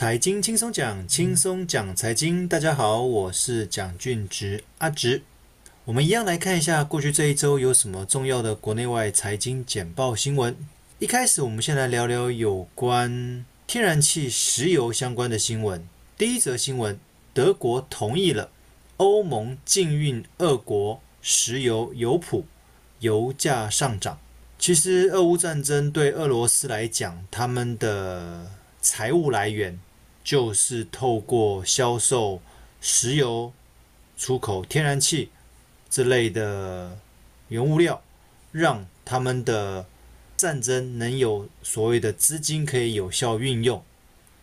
财经轻松讲，轻松讲财经。大家好，我是蒋俊植阿植。我们一样来看一下过去这一周有什么重要的国内外财经简报新闻。一开始，我们先来聊聊有关天然气、石油相关的新闻。第一则新闻：德国同意了欧盟禁运俄国石油油卜，油价上涨。其实，俄乌战争对俄罗斯来讲，他们的财务来源就是透过销售石油、出口天然气之类的原物料，让他们的战争能有所谓的资金可以有效运用。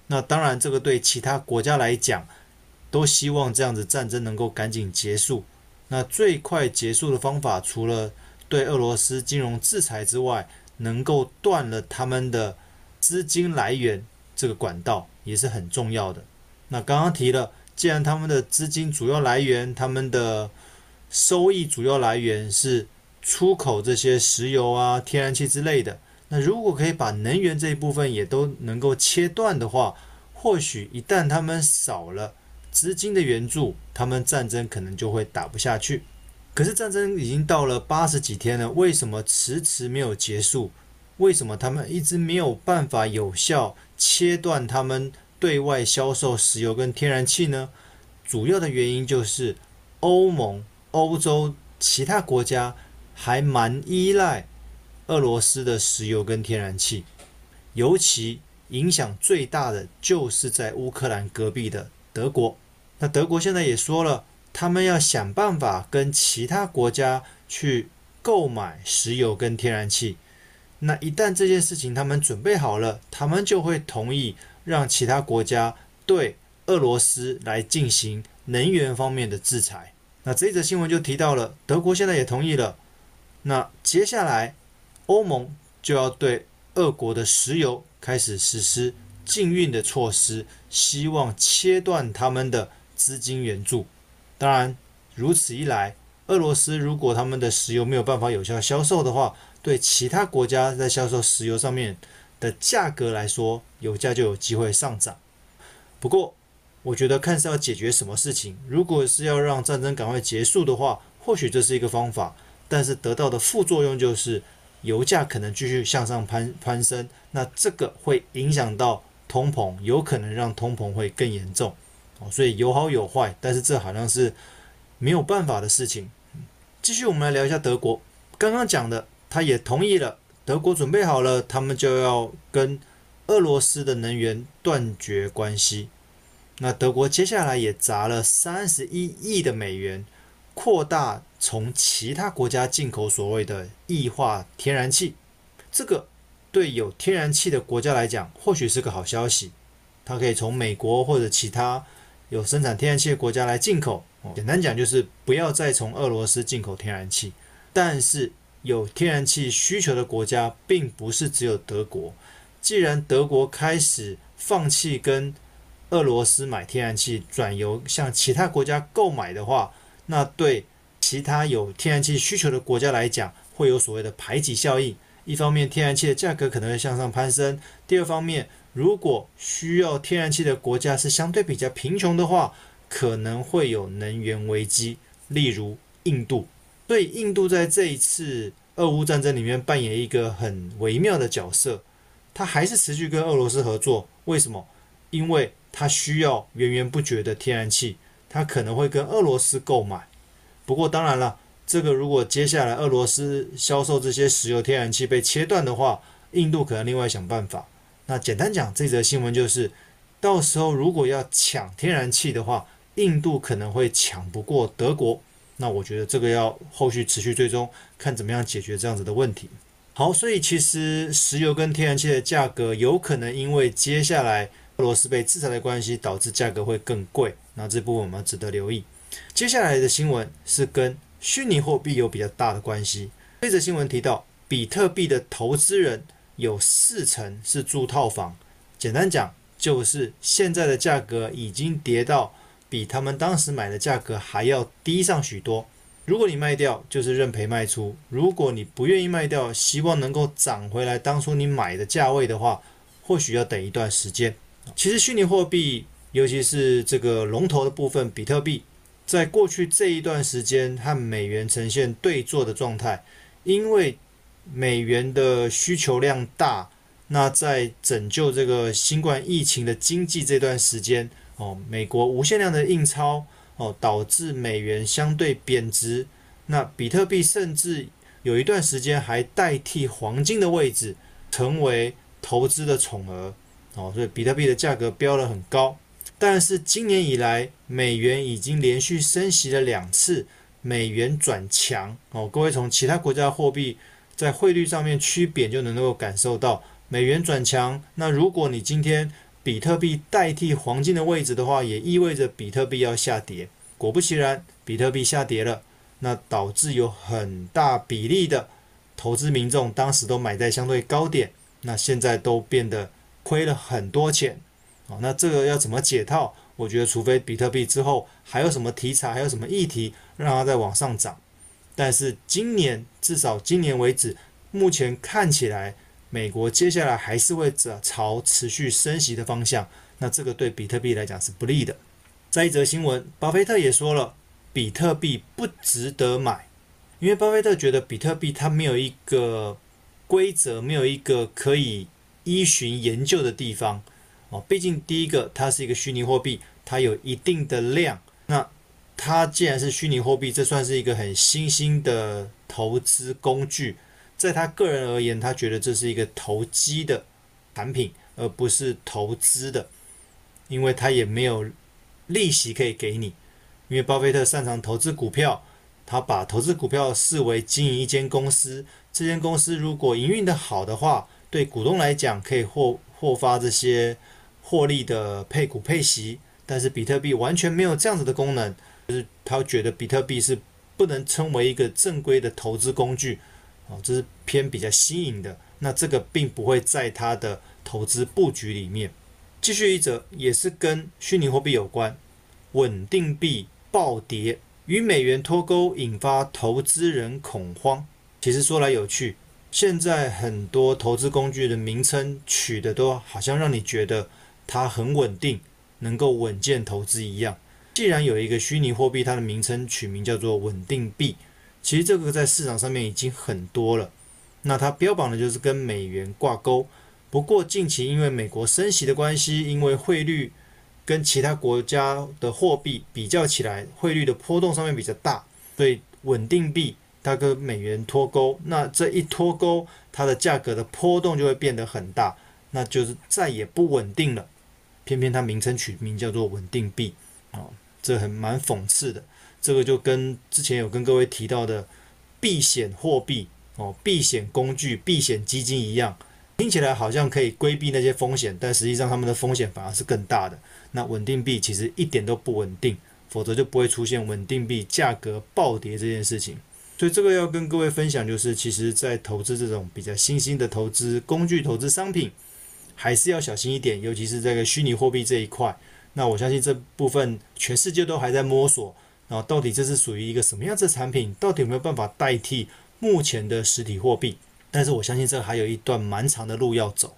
那当然，这个对其他国家来讲，都希望这样子战争能够赶紧结束。那最快结束的方法，除了对俄罗斯金融制裁之外，能够断了他们的资金来源。这个管道也是很重要的。那刚刚提了，既然他们的资金主要来源，他们的收益主要来源是出口这些石油啊、天然气之类的，那如果可以把能源这一部分也都能够切断的话，或许一旦他们少了资金的援助，他们战争可能就会打不下去。可是战争已经到了八十几天了，为什么迟迟没有结束？为什么他们一直没有办法有效切断他们对外销售石油跟天然气呢？主要的原因就是欧盟、欧洲其他国家还蛮依赖俄罗斯的石油跟天然气，尤其影响最大的就是在乌克兰隔壁的德国。那德国现在也说了，他们要想办法跟其他国家去购买石油跟天然气。那一旦这件事情他们准备好了，他们就会同意让其他国家对俄罗斯来进行能源方面的制裁。那这一则新闻就提到了，德国现在也同意了。那接下来欧盟就要对俄国的石油开始实施禁运的措施，希望切断他们的资金援助。当然，如此一来，俄罗斯如果他们的石油没有办法有效销售的话，对其他国家在销售石油上面的价格来说，油价就有机会上涨。不过，我觉得看是要解决什么事情。如果是要让战争赶快结束的话，或许这是一个方法。但是得到的副作用就是油价可能继续向上攀攀升，那这个会影响到通膨，有可能让通膨会更严重。哦，所以有好有坏，但是这好像是没有办法的事情。继续，我们来聊一下德国。刚刚讲的。他也同意了，德国准备好了，他们就要跟俄罗斯的能源断绝关系。那德国接下来也砸了三十一亿的美元，扩大从其他国家进口所谓的液化天然气。这个对有天然气的国家来讲，或许是个好消息。它可以从美国或者其他有生产天然气的国家来进口。简单讲就是不要再从俄罗斯进口天然气，但是。有天然气需求的国家并不是只有德国。既然德国开始放弃跟俄罗斯买天然气，转由向其他国家购买的话，那对其他有天然气需求的国家来讲，会有所谓的排挤效应。一方面，天然气的价格可能会向上攀升；第二方面，如果需要天然气的国家是相对比较贫穷的话，可能会有能源危机，例如印度。所以，印度在这一次俄乌战争里面扮演一个很微妙的角色。他还是持续跟俄罗斯合作，为什么？因为他需要源源不绝的天然气，他可能会跟俄罗斯购买。不过，当然了，这个如果接下来俄罗斯销售这些石油、天然气被切断的话，印度可能另外想办法。那简单讲，这则新闻就是，到时候如果要抢天然气的话，印度可能会抢不过德国。那我觉得这个要后续持续追踪，看怎么样解决这样子的问题。好，所以其实石油跟天然气的价格有可能因为接下来俄罗斯被制裁的关系，导致价格会更贵。那这部分我们值得留意。接下来的新闻是跟虚拟货币有比较大的关系。这则新闻提到，比特币的投资人有四成是住套房。简单讲，就是现在的价格已经跌到。比他们当时买的价格还要低上许多。如果你卖掉，就是认赔卖出；如果你不愿意卖掉，希望能够涨回来当初你买的价位的话，或许要等一段时间。其实虚拟货币，尤其是这个龙头的部分，比特币，在过去这一段时间和美元呈现对坐的状态，因为美元的需求量大，那在拯救这个新冠疫情的经济这段时间，哦，美国无限量的印钞，哦，导致美元相对贬值，那比特币甚至有一段时间还代替黄金的位置，成为投资的宠儿，哦，所以比特币的价格飙了很高。但是今年以来，美元已经连续升息了两次，美元转强，哦，各位从其他国家货币在汇率上面区别就能够感受到美元转强。那如果你今天比特币代替黄金的位置的话，也意味着比特币要下跌。果不其然，比特币下跌了，那导致有很大比例的投资民众当时都买在相对高点，那现在都变得亏了很多钱。哦，那这个要怎么解套？我觉得，除非比特币之后还有什么题材，还有什么议题让它再往上涨。但是今年至少今年为止，目前看起来。美国接下来还是会朝持续升息的方向，那这个对比特币来讲是不利的。再一则新闻，巴菲特也说了，比特币不值得买，因为巴菲特觉得比特币它没有一个规则，没有一个可以依循研究的地方哦。毕竟第一个，它是一个虚拟货币，它有一定的量。那它既然是虚拟货币，这算是一个很新兴的投资工具。在他个人而言，他觉得这是一个投机的产品，而不是投资的，因为他也没有利息可以给你。因为巴菲特擅长投资股票，他把投资股票视为经营一间公司，这间公司如果营运得好的话，对股东来讲可以获获发这些获利的配股配息。但是比特币完全没有这样子的功能，就是他觉得比特币是不能称为一个正规的投资工具。哦，这是偏比较新颖的，那这个并不会在他的投资布局里面。继续一则，也是跟虚拟货币有关，稳定币暴跌，与美元脱钩，引发投资人恐慌。其实说来有趣，现在很多投资工具的名称取的都好像让你觉得它很稳定，能够稳健投资一样。既然有一个虚拟货币，它的名称取名叫做稳定币。其实这个在市场上面已经很多了，那它标榜的就是跟美元挂钩。不过近期因为美国升息的关系，因为汇率跟其他国家的货币比较起来，汇率的波动上面比较大，所以稳定币它跟美元脱钩，那这一脱钩，它的价格的波动就会变得很大，那就是再也不稳定了。偏偏它名称取名叫做稳定币，哦，这很蛮讽刺的。这个就跟之前有跟各位提到的避险货币哦、避险工具、避险基金一样，听起来好像可以规避那些风险，但实际上他们的风险反而是更大的。那稳定币其实一点都不稳定，否则就不会出现稳定币价格暴跌这件事情。所以这个要跟各位分享，就是其实在投资这种比较新兴的投资工具、投资商品，还是要小心一点，尤其是这个虚拟货币这一块。那我相信这部分全世界都还在摸索。然后到底这是属于一个什么样子的产品？到底有没有办法代替目前的实体货币？但是我相信这还有一段蛮长的路要走。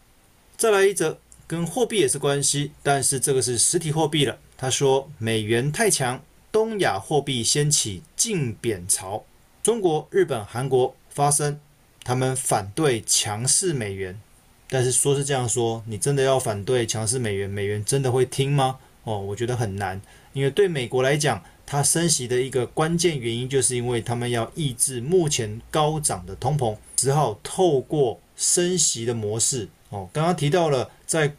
再来一则跟货币也是关系，但是这个是实体货币了。他说美元太强，东亚货币掀起净贬潮。中国、日本、韩国发声，他们反对强势美元。但是说是这样说，你真的要反对强势美元，美元真的会听吗？哦，我觉得很难，因为对美国来讲。它升息的一个关键原因，就是因为他们要抑制目前高涨的通膨，只好透过升息的模式。哦，刚刚提到了，在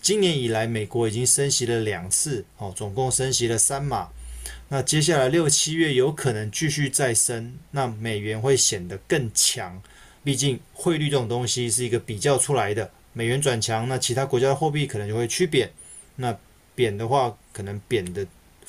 今年以来，美国已经升息了两次，哦，总共升息了三码。那接下来六七月有可能继续再升，那美元会显得更强。毕竟汇率这种东西是一个比较出来的，美元转强，那其他国家的货币可能就会趋贬。那贬的话，可能贬的。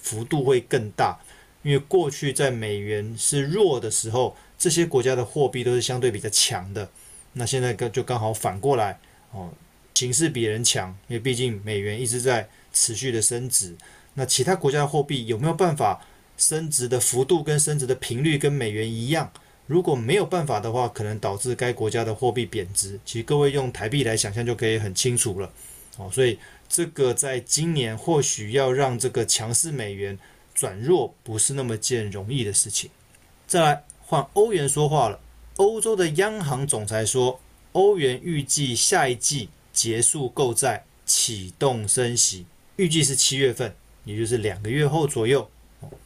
幅度会更大，因为过去在美元是弱的时候，这些国家的货币都是相对比较强的。那现在就刚好反过来哦，形势比人强，因为毕竟美元一直在持续的升值。那其他国家的货币有没有办法升值的幅度跟升值的频率跟美元一样？如果没有办法的话，可能导致该国家的货币贬值。其实各位用台币来想象就可以很清楚了。哦，所以这个在今年或许要让这个强势美元转弱，不是那么件容易的事情。再来换欧元说话了，欧洲的央行总裁说，欧元预计下一季结束购债，启动升息，预计是七月份，也就是两个月后左右。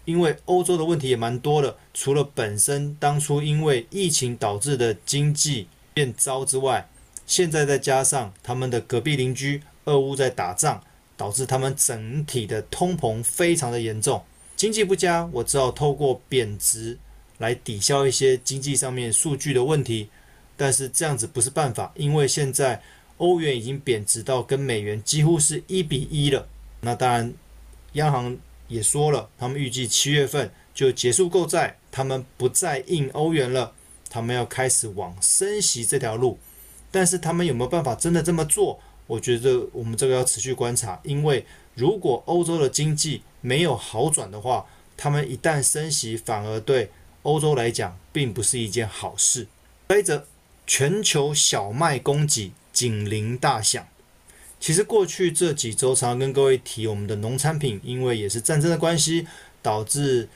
因为欧洲的问题也蛮多的，除了本身当初因为疫情导致的经济变糟之外，现在再加上他们的隔壁邻居俄乌在打仗，导致他们整体的通膨非常的严重，经济不佳，我只好透过贬值来抵消一些经济上面数据的问题，但是这样子不是办法，因为现在欧元已经贬值到跟美元几乎是一比一了。那当然，央行也说了，他们预计七月份就结束购债，他们不再印欧元了，他们要开始往升息这条路。但是他们有没有办法真的这么做？我觉得我们这个要持续观察，因为如果欧洲的经济没有好转的话，他们一旦升息，反而对欧洲来讲，并不是一件好事。接着，全球小麦供给警铃大响。其实过去这几周，常常跟各位提我们的农产品，因为也是战争的关系，导致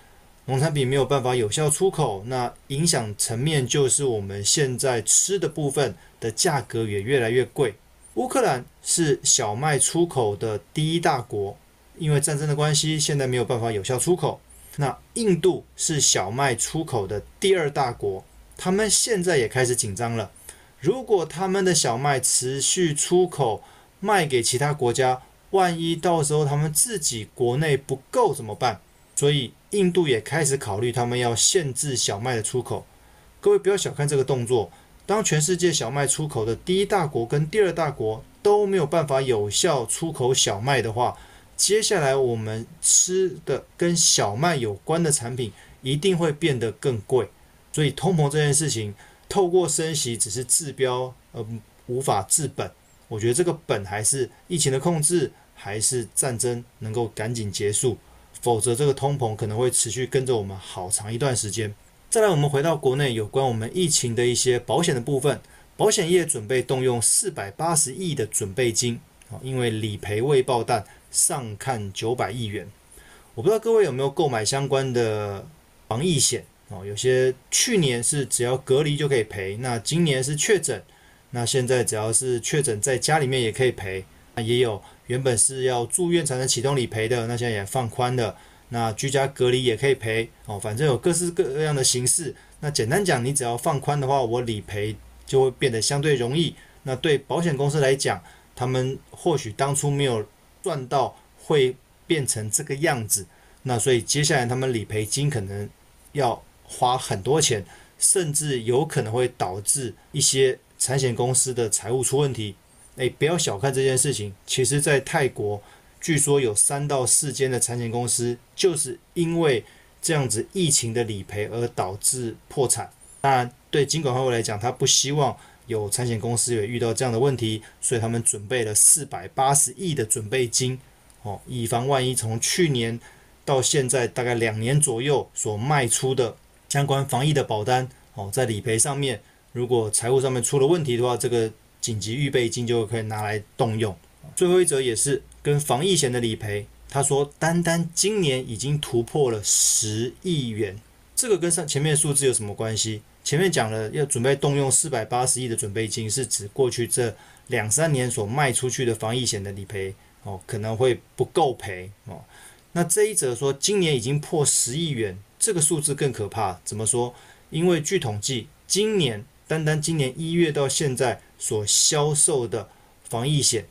农产品没有办法有效出口。那影响层面就是我们现在吃的部分的价格也越来越贵。乌克兰是小麦出口的第一大国，因为战争的关系，现在没有办法有效出口。那印度是小麦出口的第二大国，他们现在也开始紧张了。如果他们的小麦持续出口卖给其他国家，万一到时候他们自己国内不够怎么办？所以印度也开始考虑，他们要限制小麦的出口。各位不要小看这个动作，当全世界小麦出口的第一大国跟第二大国都没有办法有效出口小麦的话，接下来我们吃的跟小麦有关的产品一定会变得更贵，所以通膨这件事情透过升息只是治标，而无法治本。我觉得这个本还是疫情的控制，还是战争能够赶紧结束，否则这个通膨可能会持续跟着我们好长一段时间。再来，我们回到国内有关我们疫情的一些保险的部分，保险业准备动用四百八十亿的准备金啊，因为理赔未爆弹。上看九百亿元，我不知道各位有没有购买相关的防疫险哦？有些去年是只要隔离就可以赔，那今年是确诊，那现在只要是确诊在家里面也可以赔。那也有原本是要住院才能启动理赔的，那现在也放宽了，那居家隔离也可以赔哦。反正有各式各样的形式。那简单讲，你只要放宽的话，我理赔就会变得相对容易。那对保险公司来讲，他们或许当初没有。赚到会变成这个样子，那所以接下来他们理赔金可能要花很多钱，甚至有可能会导致一些产险公司的财务出问题。诶，不要小看这件事情，其实，在泰国据说有三到四间的产险公司就是因为这样子疫情的理赔而导致破产。当然，对金管会来讲，他不希望。有产险公司也遇到这样的问题，所以他们准备了四百八十亿的准备金，哦，以防万一。从去年到现在大概两年左右所卖出的相关防疫的保单，哦，在理赔上面，如果财务上面出了问题的话，这个紧急预备金就可以拿来动用。最后一则也是跟防疫险的理赔，他说单单今年已经突破了十亿元，这个跟上前面数字有什么关系？前面讲了要准备动用四百八十亿的准备金，是指过去这两三年所卖出去的防疫险的理赔哦，可能会不够赔哦。那这一则说今年已经破十亿元，这个数字更可怕。怎么说？因为据统计，今年单单今年一月到现在所销售的防疫险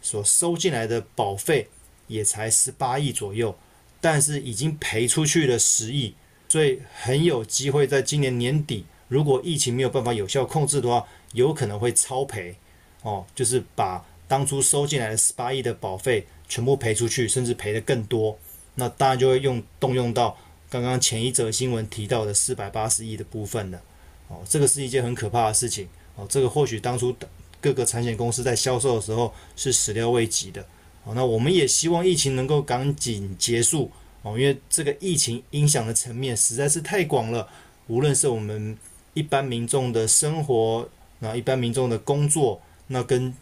所收进来的保费也才十八亿左右，但是已经赔出去了十亿，所以很有机会在今年年底。如果疫情没有办法有效控制的话，有可能会超赔，哦，就是把当初收进来的十八亿的保费全部赔出去，甚至赔得更多。那当然就会用动用到刚刚前一则新闻提到的四百八十亿的部分了。哦，这个是一件很可怕的事情。哦，这个或许当初各个产险公司在销售的时候是始料未及的。哦，那我们也希望疫情能够赶紧结束。哦，因为这个疫情影响的层面实在是太广了，无论是我们。一般民众的生活，那一般民众的工作，那跟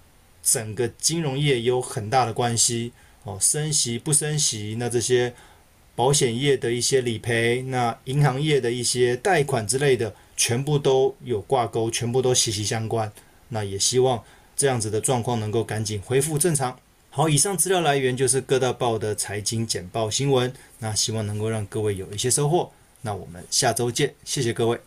整个金融业有很大的关系哦，升息不升息，那这些保险业的一些理赔，那银行业的一些贷款之类的，全部都有挂钩，全部都息息相关。那也希望这样子的状况能够赶紧恢复正常。好，以上资料来源就是各大报的财经简报新闻，那希望能够让各位有一些收获。那我们下周见，谢谢各位。